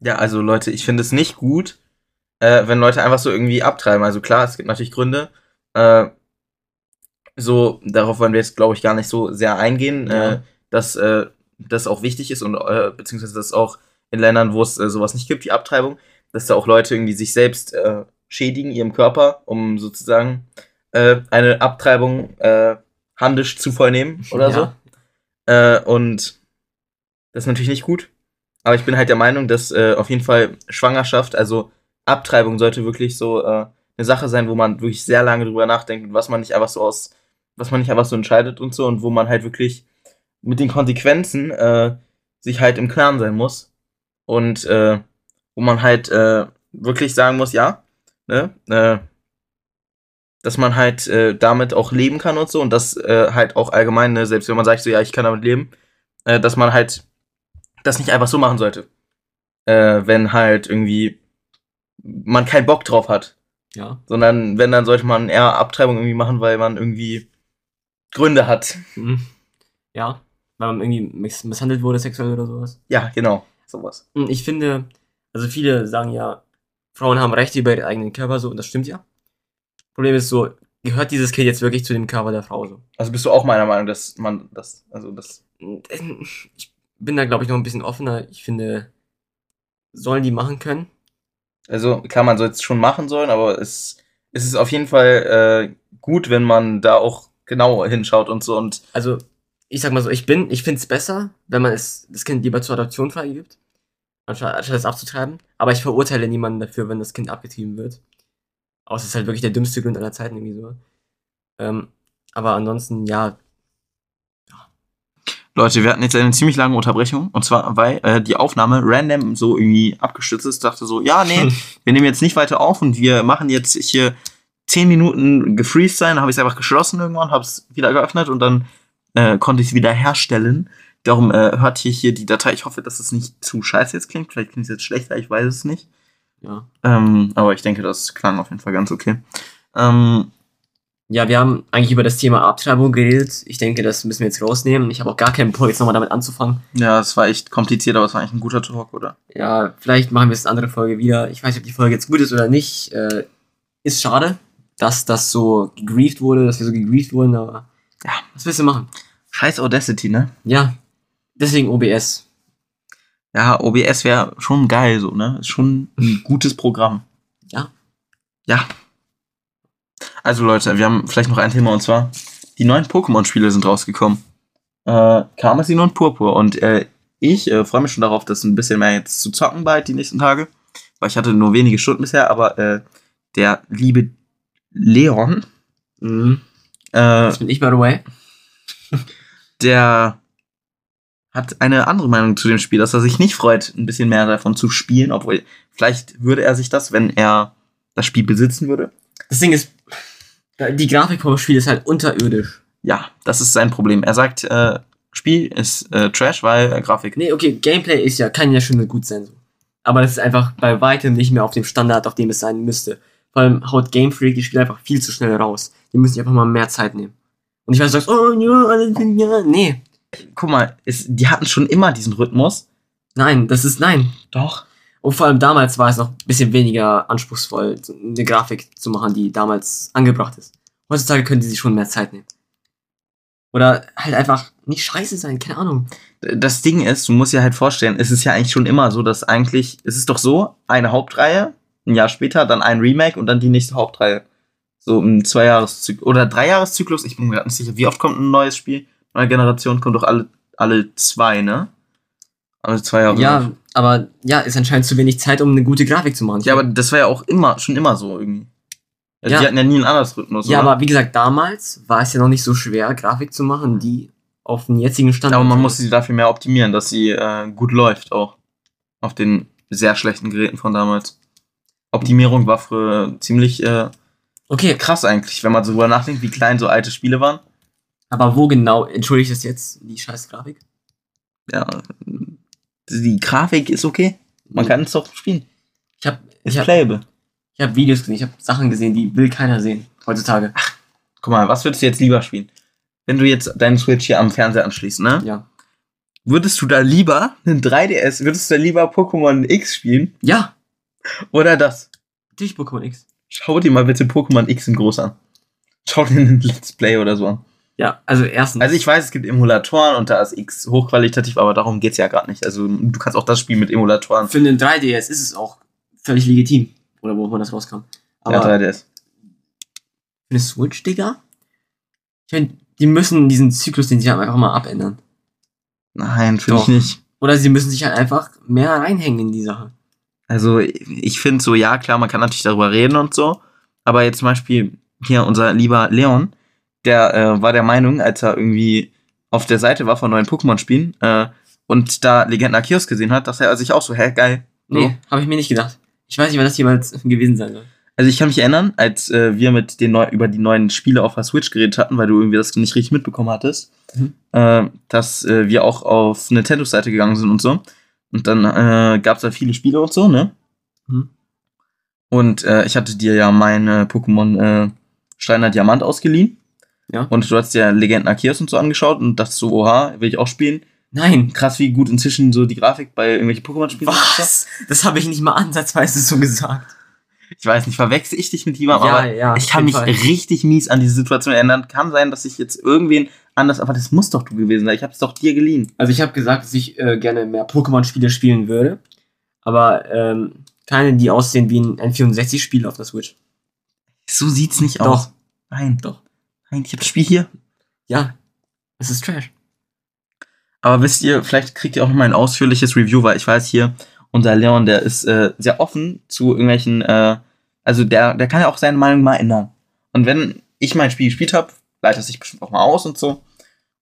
Ja, also Leute, ich finde es nicht gut, äh, wenn Leute einfach so irgendwie abtreiben. Also klar, es gibt natürlich Gründe. Äh, so, darauf wollen wir jetzt, glaube ich, gar nicht so sehr eingehen, Ja. äh, dass äh, das auch wichtig ist und äh, beziehungsweise dass auch in Ländern, wo es äh, sowas nicht gibt, die Abtreibung, dass da auch Leute irgendwie sich selbst äh, schädigen, ihrem Körper, um sozusagen äh, eine Abtreibung äh, handisch zu vollnehmen oder so. Äh, und das ist natürlich nicht gut. Aber ich bin halt der Meinung, dass äh, auf jeden Fall Schwangerschaft, also Abtreibung, sollte wirklich so äh, eine Sache sein, wo man wirklich sehr lange drüber nachdenkt und was man nicht einfach so aus, was man nicht einfach so entscheidet und so und wo man halt wirklich mit den Konsequenzen äh, sich halt im Klaren sein muss. Und äh, wo man halt äh, wirklich sagen muss, ja, ne, äh, dass man halt äh, damit auch leben kann und so und das äh, halt auch allgemein, ne, selbst wenn man sagt, so ja, ich kann damit leben, äh, dass man halt das nicht einfach so machen sollte. Äh, wenn halt irgendwie man keinen Bock drauf hat. Ja. Sondern wenn, dann sollte man eher Abtreibung irgendwie machen, weil man irgendwie Gründe hat. Mhm. Ja. Weil man irgendwie miss misshandelt wurde sexuell oder sowas. Ja, genau. Sowas. Und Ich finde, also viele sagen ja, Frauen haben Rechte über ihren eigenen Körper, so, und das stimmt ja. Problem ist so, gehört dieses Kind jetzt wirklich zu dem Körper der Frau so? Also bist du auch meiner Meinung, dass man das, also das. Ich bin da, glaube ich, noch ein bisschen offener. Ich finde, sollen die machen können. Also klar, man soll es schon machen sollen, aber es, es ist auf jeden Fall äh, gut, wenn man da auch genauer hinschaut und so und Also, ich sag mal so, ich bin, ich finde es besser, wenn man es, das Kind lieber zur Adoption freigibt, anstatt, anstatt es abzutreiben. Aber ich verurteile niemanden dafür, wenn das Kind abgetrieben wird. Außer es ist halt wirklich der dümmste Grund aller Zeiten irgendwie so. Ähm, aber ansonsten, ja, Leute, wir hatten jetzt eine ziemlich lange Unterbrechung. Und zwar, weil äh, die Aufnahme random so irgendwie abgestützt ist. Dachte so, ja, nee, *laughs* wir nehmen jetzt nicht weiter auf und wir machen jetzt hier 10 Minuten gefreezed sein. Dann habe ich es einfach geschlossen irgendwann, habe es wieder geöffnet und dann äh, konnte ich es wieder herstellen. Darum äh, hört ihr hier die Datei. Ich hoffe, dass es nicht zu scheiße jetzt klingt. Vielleicht klingt es jetzt schlechter, ich weiß es nicht. ja. Ähm, aber ich denke, das klang auf jeden Fall ganz okay. Ähm, Ja, wir haben eigentlich über das Thema Abtreibung geredet. Ich denke, das müssen wir jetzt rausnehmen. Ich habe auch gar keinen Bock, jetzt nochmal damit anzufangen. ja, es war echt kompliziert, aber es war eigentlich ein guter Talk, oder? Ja, vielleicht machen wir es eine andere Folge wieder. Ich weiß nicht, ob die Folge jetzt gut ist oder nicht. Äh, ist schade, dass das so gegrieft wurde, dass wir so gegrieft wurden, aber ja, was willst du machen? Scheiß Audacity, ne? Ja, deswegen OBS. Ja, OBS wäre schon geil, so, ne? Ist schon ein gutes Programm. Ja. Ja. Also, Leute, wir haben vielleicht noch ein Thema und zwar: Die neuen Pokémon-Spiele sind rausgekommen. Äh, Karmesin und Purpur. Und äh, ich äh, freue mich schon darauf, das ein bisschen mehr jetzt zu zocken bald die nächsten Tage. Weil ich hatte nur wenige Stunden bisher, aber äh, der liebe Leon, Mhm. äh, Das bin ich, by the way. *laughs* der hat eine andere Meinung zu dem Spiel, dass er sich nicht freut, ein bisschen mehr davon zu spielen, obwohl vielleicht würde er sich das, wenn er das Spiel besitzen würde. Das Ding ist, die Grafik vom Spiel ist halt unterirdisch. Ja, das ist sein Problem. Er sagt, äh, Spiel ist äh, Trash, weil äh, Grafik. Nee, okay, Gameplay ist ja, kann ja schon gut sein. So. Aber das ist einfach bei weitem nicht mehr auf dem Standard, auf dem es sein müsste. Vor allem haut Game Freak die Spiele einfach viel zu schnell raus. Die müssen sich einfach mal mehr Zeit nehmen. Und ich weiß, du sagst, oh ja. Nee. Guck mal, es, die hatten schon immer diesen Rhythmus. Nein, das ist nein. Doch. Und vor allem damals war es noch ein bisschen weniger anspruchsvoll, eine Grafik zu machen, die damals angebracht ist. Heutzutage können die sich schon mehr Zeit nehmen. Oder halt einfach nicht scheiße sein, keine Ahnung. Das Ding ist, du musst dir halt vorstellen, es ist ja eigentlich schon immer so, dass eigentlich, es ist doch so, eine Hauptreihe, ein Jahr später, dann ein Remake und dann die nächste Hauptreihe. So im Zweijahreszyklus oder Dreijahreszyklus, ich bin mir gerade nicht sicher, wie oft kommt ein neues Spiel? Neue Generation kommt doch alle, alle zwei, ne? Alle zwei Jahre. Ja, aber ja, ist anscheinend zu wenig Zeit, um eine gute Grafik zu machen. Ja, aber das war ja auch immer, schon immer so irgendwie. Also Ja. Die hatten ja nie einen anderen Rhythmus, ja, oder? aber wie gesagt, damals war es ja noch nicht so schwer, Grafik zu machen, die auf den jetzigen Stand. aber man muss sie dafür mehr optimieren, dass sie äh, gut läuft auch. Auf den sehr schlechten Geräten von damals. Optimierung war früher ziemlich äh, Okay, krass eigentlich, wenn man so drüber nachdenkt, wie klein so alte Spiele waren. aber wo genau entschuldigt das jetzt die scheiß Grafik? Ja, die Grafik ist okay. Man kann es doch spielen. Ich habe Ist ich hab, playable. ich hab Videos gesehen, ich habe Sachen gesehen, die will keiner sehen heutzutage. Guck mal, was würdest du jetzt lieber spielen? Wenn du jetzt deinen Switch hier am Fernseher anschließt, ne? Ja. Würdest du da lieber einen 3DS, würdest du da lieber Pokémon X spielen? Ja, Oder das? natürlich Pokémon X. Schau dir mal bitte Pokémon X in groß an. Schau dir ein Let's Play oder so an. Ja, also erstens. Also ich weiß, es gibt Emulatoren und da ist X hochqualitativ, aber darum geht's ja gerade nicht. Also du kannst auch das spielen mit Emulatoren. für einen 3DS ist es auch völlig legitim. Oder wo man das rauskam. Aber ja, 3DS. für eine Switch, Digga? Ich meine, die müssen diesen Zyklus, den sie haben, einfach mal abändern. Nein, finde ich nicht. Oder sie müssen sich halt einfach mehr reinhängen in die Sache. Also ich finde so, ja klar, man kann natürlich darüber reden und so, aber jetzt zum Beispiel hier unser lieber Leon, der äh, war der Meinung, als er irgendwie auf der Seite war von neuen Pokémon-Spielen äh, und da Legenden Arceus gesehen hat, dass er sich auch so, hä, geil. So. Nee, habe ich mir nicht gedacht. Ich weiß nicht, was das jemals gewesen sein soll. Also ich kann mich erinnern, als äh, wir mit den neu über die neuen Spiele auf der Switch geredet hatten, weil du irgendwie das nicht richtig mitbekommen hattest, Mhm. äh, dass äh, wir auch auf Nintendo-Seite gegangen sind und so. Und dann äh, gab es da viele Spiele und so, ne? Mhm. Und äh, ich hatte dir ja meine Pokémon äh, Steiner Diamant ausgeliehen. Ja. Und du hast dir Legenden Arceus und so angeschaut und dachtest so, oha, will ich auch spielen. Nein. Krass, wie gut inzwischen so die Grafik bei irgendwelchen Pokémon-Spielen ist. Was? Das habe ich nicht mal ansatzweise so gesagt. Ich weiß nicht, verwechsel ich dich mit jemandem, Ja, aber ja, ich kann mich Fall. richtig mies an diese Situation erinnern. Kann sein, dass ich jetzt irgendwen anders, aber das muss doch du gewesen sein. Ich habe es doch dir geliehen. Also ich habe gesagt, dass ich äh, gerne mehr Pokémon-Spiele spielen würde. Aber ähm, keine, die aussehen wie ein N64-Spiel auf der Switch. So sieht's nicht Doch. aus. Nein, Doch. Nein, ich habe das Spiel hier. Ja, es ist Trash. Aber wisst ihr, vielleicht kriegt ihr auch noch mal ein ausführliches Review, weil ich weiß hier, unser Leon, der ist äh, sehr offen zu irgendwelchen, äh, also der, der kann ja auch seine Meinung mal ändern. Und wenn ich mein Spiel gespielt habe, leitet er sich bestimmt auch mal aus und so.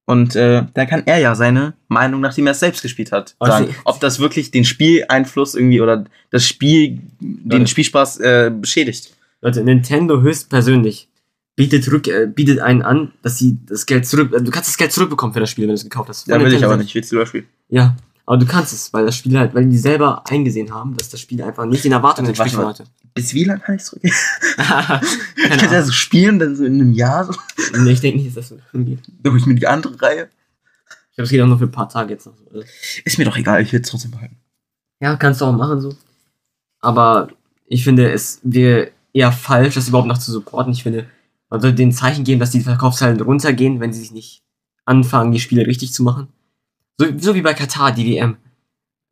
Und äh, dann kann er ja seine Meinung, nachdem er es selbst gespielt hat, sagen, ob das wirklich den Spieleinfluss irgendwie oder das Spiel, den Leute. Spielspaß äh, beschädigt. Leute, Nintendo höchstpersönlich bietet, rück, äh, bietet einen an, dass sie das Geld zurück. Äh, du kannst das Geld zurückbekommen für das Spiel, wenn du es gekauft hast. Ja, will ich aber nicht, ich will es lieber spielen. Ja, aber du kannst es, weil das Spiel halt, weil die selber eingesehen haben, dass das Spiel einfach nicht den Erwartungen Also, entspricht heute. Bis wie lange kann ich zurückgehen? *laughs* *laughs* Keine Kann ich das so spielen, dann so in einem Jahr so? Nee, ich denke nicht, dass das so geht. Dann hol ich mir die andere Reihe. Ich glaube, es geht auch nur für ein paar Tage jetzt noch. so. Also, Ist mir doch egal, ich will es trotzdem behalten. Ja, kannst du auch machen so. Aber ich finde, es wäre eher falsch, das überhaupt noch zu supporten. Ich finde, man sollte den Zeichen geben, dass die Verkaufszahlen runtergehen, wenn sie sich nicht anfangen, die Spiele richtig zu machen. So, so wie bei Katar, die WM.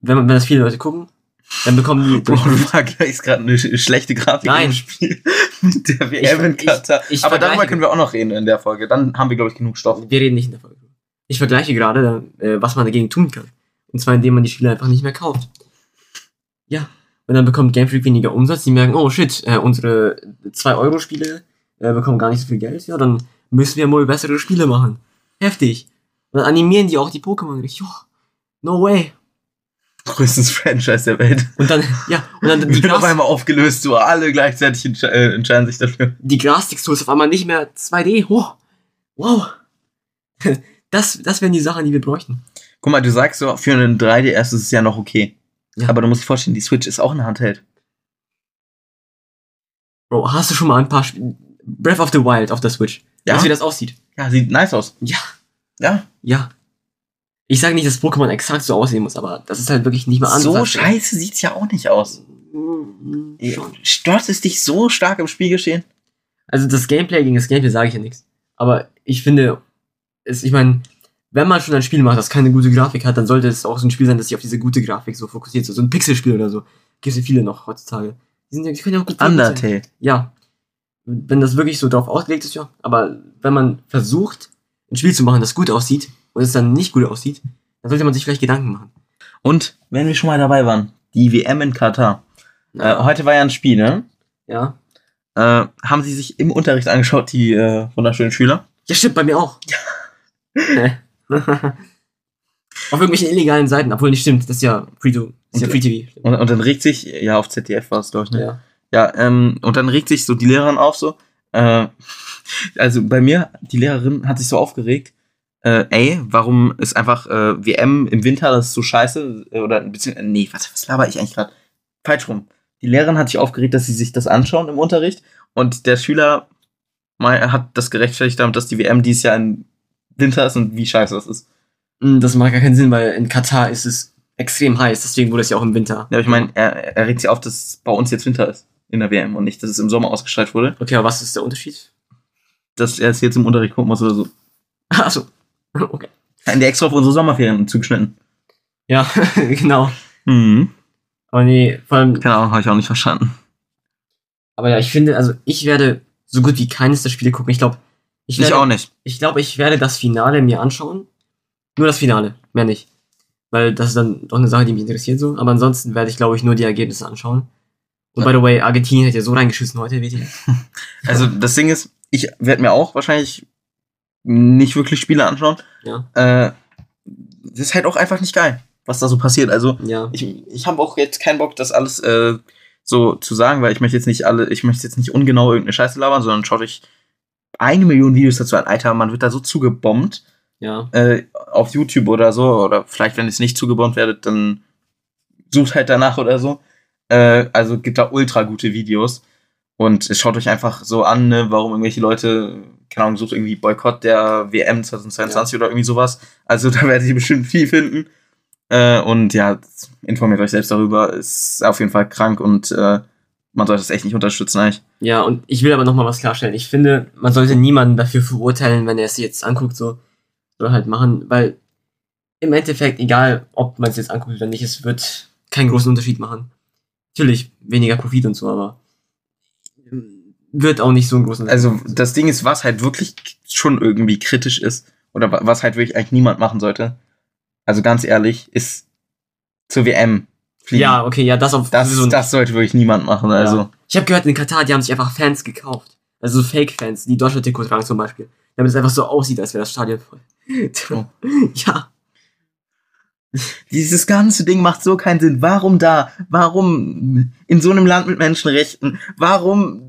Wenn, man, wenn das viele Leute gucken, dann bekommen die. Bro, du vergleichst gerade eine sch schlechte Grafik Nein. im Spiel *laughs* mit der WM in ich- Katar. ich Aber darüber können wir auch noch reden in der Folge. Dann haben wir, glaube ich, genug Stoff. Wir reden nicht in der Folge. Ich vergleiche gerade, äh, was man dagegen tun kann. Und zwar, indem man die Spiele einfach nicht mehr kauft. Ja. Und dann bekommt Game Freak weniger Umsatz. Die merken, oh shit, äh, unsere 2-Euro-Spiele äh, bekommen gar nicht so viel Geld. Ja, dann müssen wir mal bessere Spiele machen. Heftig. Und dann animieren die auch die Pokémon. Oh, no way. Größtes Franchise der Welt. Und dann, ja, und dann *laughs* die, wird auf Gras, einmal aufgelöst, so alle gleichzeitig entsche äh, entscheiden sich dafür. die Gras-Textur ist auf einmal nicht mehr 2D. Oh, wow. *laughs* Das, das wären die Sachen, die wir bräuchten. Guck mal, du sagst so, für einen 3DS ist es ja noch okay. Ja. Aber du musst dir vorstellen, die Switch ist auch eine Handheld. Bro, hast du schon mal ein paar Sp Breath of the Wild auf der Switch? Ja. Weißt du, wie das aussieht? Ja, sieht nice aus. Ja. Ja. Ja. Ich sage nicht, dass Pokémon exakt so aussehen muss, aber das ist halt wirklich nicht mal So anders. scheiße sieht's ja auch nicht aus. Schon. Stört es dich so stark im Spielgeschehen? Also das Gameplay gegen das Gameplay sage ich ja nichts. Aber ich finde, es, ich meine, wenn man schon ein Spiel macht, das keine gute Grafik hat, dann sollte es auch so ein Spiel sein, das sich auf diese gute Grafik so fokussiert. So, so ein Pixelspiel oder so. Gibt es ja viele noch heutzutage. Die, sind, ja- die können ja auch gut sein. Undertale. Ja. Wenn das wirklich so drauf ausgelegt ist, ja. Aber wenn man versucht, ein Spiel zu machen, das gut aussieht und es dann nicht gut aussieht, dann sollte man sich vielleicht Gedanken machen. Und wenn wir schon mal dabei waren, die WM in Katar. Äh, heute war ja ein Spiel, ne? ja. Äh, haben sie sich im Unterricht angeschaut, die äh, wunderschönen Schüler? Ja, stimmt, bei mir auch. Ja. Auf irgendwelchen illegalen Seiten, obwohl nicht stimmt, das ist ja Free to, ist ja Und- Free TV. Und, und dann regt sich, ja, auf ZDF war es, glaube ich, ne? Ja. Ja, ähm, und dann regt sich so die Lehrerin auf, so. Äh, also bei mir, die Lehrerin hat sich so aufgeregt, äh, ey, warum ist einfach äh, WM im Winter, das ist so scheiße, äh, oder beziehungsweise, nee, was, was laber ich eigentlich gerade? Falsch rum. Die Lehrerin hat sich aufgeregt, dass sie sich das anschauen im Unterricht und der Schüler hat das gerechtfertigt damit, dass die WM dieses Jahr im Winter ist und wie scheiße das ist. Mm, Das macht gar keinen Sinn, weil in Katar ist es extrem heiß, deswegen wurde es ja auch im Winter. Ja, aber ich meine, er, er regt sich auf, dass bei uns jetzt Winter ist in der WM und nicht, dass es im Sommer ausgestrahlt wurde, Okay, aber was ist der Unterschied? dass er es jetzt im Unterricht gucken muss oder so. *laughs* Achso. Okay. Haben die extra auf unsere Sommerferien zugeschnitten. Ja, *laughs* genau. Mhm. Aber nee, vor allem, Keine Ahnung, habe ich auch nicht verstanden. aber ja, ich finde, also ich werde so gut wie keines der Spiele gucken. Ich glaube, ich, Ich auch nicht. Ich glaube, ich werde das Finale mir anschauen. Nur das Finale, mehr nicht. Weil das ist dann doch eine Sache, die mich interessiert so. Aber ansonsten werde ich, glaube ich, nur die Ergebnisse anschauen. Und by the way, Argentinien hat ja so reingeschissen heute, WTF. *laughs* Also das Ding ist, ich werde mir auch wahrscheinlich nicht wirklich Spiele anschauen. Ja. Äh, das ist halt auch einfach nicht geil, was da so passiert. Also Ja. ich, ich habe auch jetzt keinen Bock, das alles äh, so zu sagen, weil ich möchte jetzt nicht alle, ich möchte jetzt nicht ungenau irgendeine Scheiße labern, sondern schaut euch eine Million Videos dazu an. Alter, man wird da so zugebombt. Ja. äh, auf YouTube oder so, oder vielleicht, wenn es nicht zugebombt werdet, dann sucht halt danach oder so. Äh, also gibt da ultra gute Videos. Und schaut euch einfach so an, ne, warum irgendwelche Leute, keine Ahnung, sucht irgendwie Boykott der WM 2022 oder irgendwie sowas. Also *laughs* da werdet ihr bestimmt viel finden. Äh, und ja, informiert euch selbst darüber. Ist auf jeden Fall krank und äh, man sollte es echt nicht unterstützen eigentlich. Ja, und ich will aber nochmal was klarstellen. Ich finde, man sollte niemanden dafür verurteilen, wenn er es jetzt anguckt, so. Soll halt machen, weil im Endeffekt, egal ob man es jetzt anguckt oder nicht, es wird keinen großen Unterschied machen. Natürlich weniger Profit und so, aber wird auch nicht so einen großen Also das Ding ist, was halt wirklich schon irgendwie kritisch ist, oder wa- was halt wirklich eigentlich niemand machen sollte, also ganz ehrlich, ist zur WM fliegen. Ja, okay, ja, das auf Das, nicht. das sollte wirklich niemand machen. Also, Ja. Ich habe gehört, in Katar, die haben sich einfach Fans gekauft. Also so Fake-Fans, die Deutschland-Trikot tragen zum Beispiel. Damit es einfach so aussieht, als wäre das Stadion voll. Oh. *laughs* Ja, dieses ganze Ding macht so keinen Sinn. Warum da? Warum in so einem Land mit Menschenrechten? Warum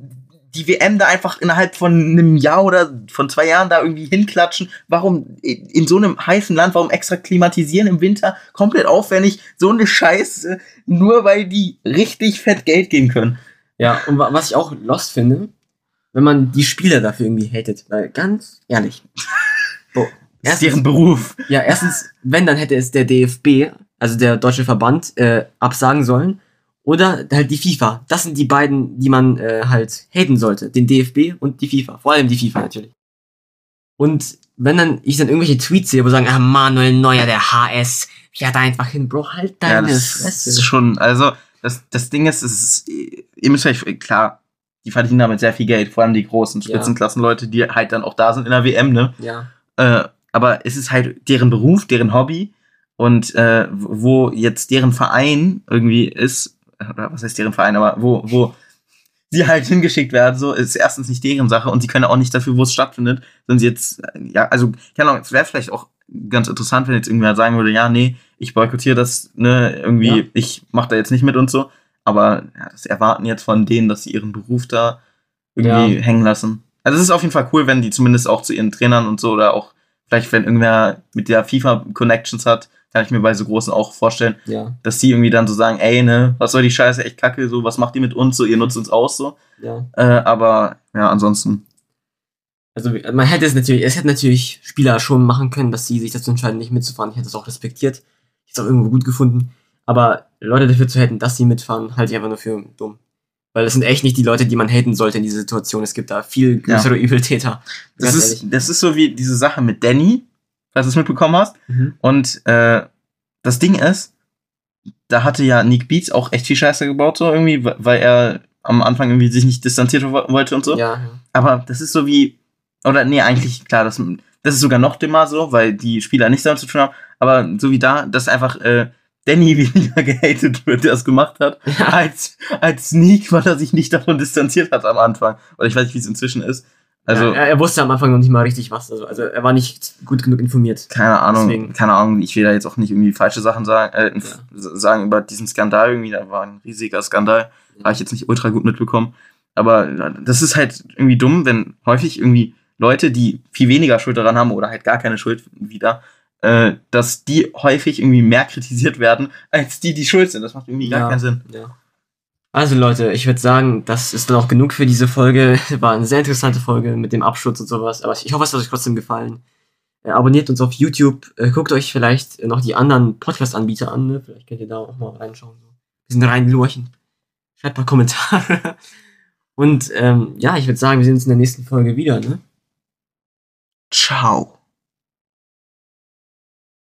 die WM da einfach innerhalb von einem Jahr oder von zwei Jahren da irgendwie hinklatschen? Warum in so einem heißen Land, warum extra klimatisieren im Winter? Komplett aufwendig, so eine Scheiße, nur weil die richtig fett Geld geben können. Ja, und wa- was ich auch lost finde, wenn man die Spieler dafür irgendwie hatet, weil ganz ehrlich. Ist deren Beruf. ja, erstens, wenn, dann hätte es der DFB, also der deutsche Verband, äh, absagen sollen. Oder halt die FIFA. Das sind die beiden, die man äh, halt haten sollte. Den DFB und die FIFA. Vor allem die FIFA natürlich. Und wenn dann ich dann irgendwelche Tweets sehe, wo sagen, ah, Manuel Neuer, der HS, ja da einfach hin, Bro, halt Ja, deine das Fresse. ist schon, also, das, das Ding ist, es ist, ihr müsst euch, klar, die verdienen damit sehr viel Geld, vor allem die großen Ja. Spitzenklassenleute, die halt dann auch da sind in der WM, ne? ja. Äh, aber es ist halt deren Beruf, deren Hobby und äh, wo jetzt deren Verein irgendwie ist, oder was heißt deren Verein, aber wo, wo sie halt hingeschickt werden, so ist erstens nicht deren Sache und sie können auch nicht dafür, wo es stattfindet, sondern sie jetzt, ja, also, keine Ahnung, es wäre vielleicht auch ganz interessant, wenn jetzt irgendwer sagen würde, ja, nee, ich boykottiere das, ne, irgendwie, Ja. ich mach da jetzt nicht mit und so, aber ja, das erwarten jetzt von denen, dass sie ihren Beruf da irgendwie Ja. hängen lassen. Also es ist auf jeden Fall cool, wenn die zumindest auch zu ihren Trainern und so oder auch vielleicht, wenn irgendwer mit der FIFA Connections hat, kann ich mir bei so großen auch vorstellen, Ja, dass die irgendwie dann so sagen, ey, ne, was soll die Scheiße, echt kacke, so, was macht ihr mit uns, so, ihr nutzt uns aus, so. ja. Äh, aber ja, ansonsten, Also man hätte es natürlich, es hätte natürlich Spieler schon machen können, dass sie sich dazu entscheiden, nicht mitzufahren. Ich hätte es auch respektiert. Ich hätte es auch irgendwo gut gefunden. Aber Leute dafür zu haten, dass sie mitfahren, halte ich einfach nur für dumm. Weil das sind echt nicht die Leute, die man haten sollte in dieser Situation. Es gibt da viel größere Übeltäter. das ist, das ist so wie diese Sache mit Danny, falls du es mitbekommen hast. Mhm. Und äh, das Ding ist, da hatte ja Nick Beats auch echt viel Scheiße gebaut, so irgendwie, weil- er am Anfang irgendwie sich nicht distanziert wo- wollte und so. Ja, ja. Aber das ist so wie, oder nee, eigentlich, klar, das, das ist sogar noch dümmer so, weil die Spieler nichts damit zu tun haben. Aber so wie da, dass einfach äh, Danny weniger *laughs* gehatet wird, der es gemacht hat, Ja. als, als Sneak, weil er sich nicht davon distanziert hat am Anfang. Oder ich weiß nicht, wie es inzwischen ist. Also, ja, er, er wusste am Anfang noch nicht mal richtig was. Also, also er war nicht gut genug informiert. keine Ahnung, deswegen- keine Ahnung, ich will da jetzt auch nicht irgendwie falsche Sachen sagen, äh, inf- sagen über diesen Skandal irgendwie, da war ein riesiger Skandal, habe ich jetzt nicht ultra gut mitbekommen. Aber äh, das ist halt irgendwie dumm, wenn häufig irgendwie Leute, die viel weniger Schuld daran haben oder halt gar keine Schuld wieder, äh, dass die häufig irgendwie mehr kritisiert werden, als die, die schuld sind. Das macht irgendwie gar Ja. keinen Sinn. Ja. Also Leute, ich würde sagen, das ist dann auch genug für diese Folge. *laughs* War eine sehr interessante Folge mit dem Absturz und sowas. Aber ich hoffe, es hat euch trotzdem gefallen. Äh, abonniert uns auf YouTube. Äh, guckt euch vielleicht noch die anderen Podcast-Anbieter an. Ne? Vielleicht könnt ihr da auch mal reinschauen. So. Bisschen reinlurchen. Schreibt ein paar Kommentare. *laughs* Und ähm, ja, ich würde sagen, wir sehen uns in der nächsten Folge wieder. Ne? Ciao.